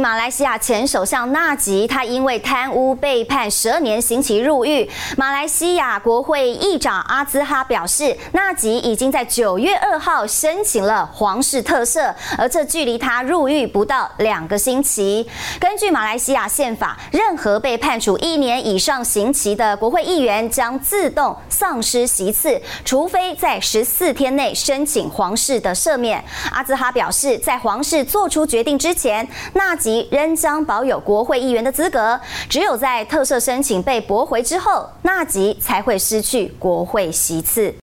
马来西亚前首相纳吉，他因为贪污被判十二年刑期入狱。马来西亚国会议长阿兹哈表示，纳吉已经在九月二号申请了皇室特赦，而这距离他入狱不到两个星期。根据马来西亚宪法，任何被判处一年以上刑期的国会议员将自动丧失席次，除非在十四天内申请皇室的赦免。阿兹哈表示，在皇室做出决定之前，纳吉。仍将保有国会议员的资格，只有在特赦申请被驳回之后，纳吉才会失去国会席次。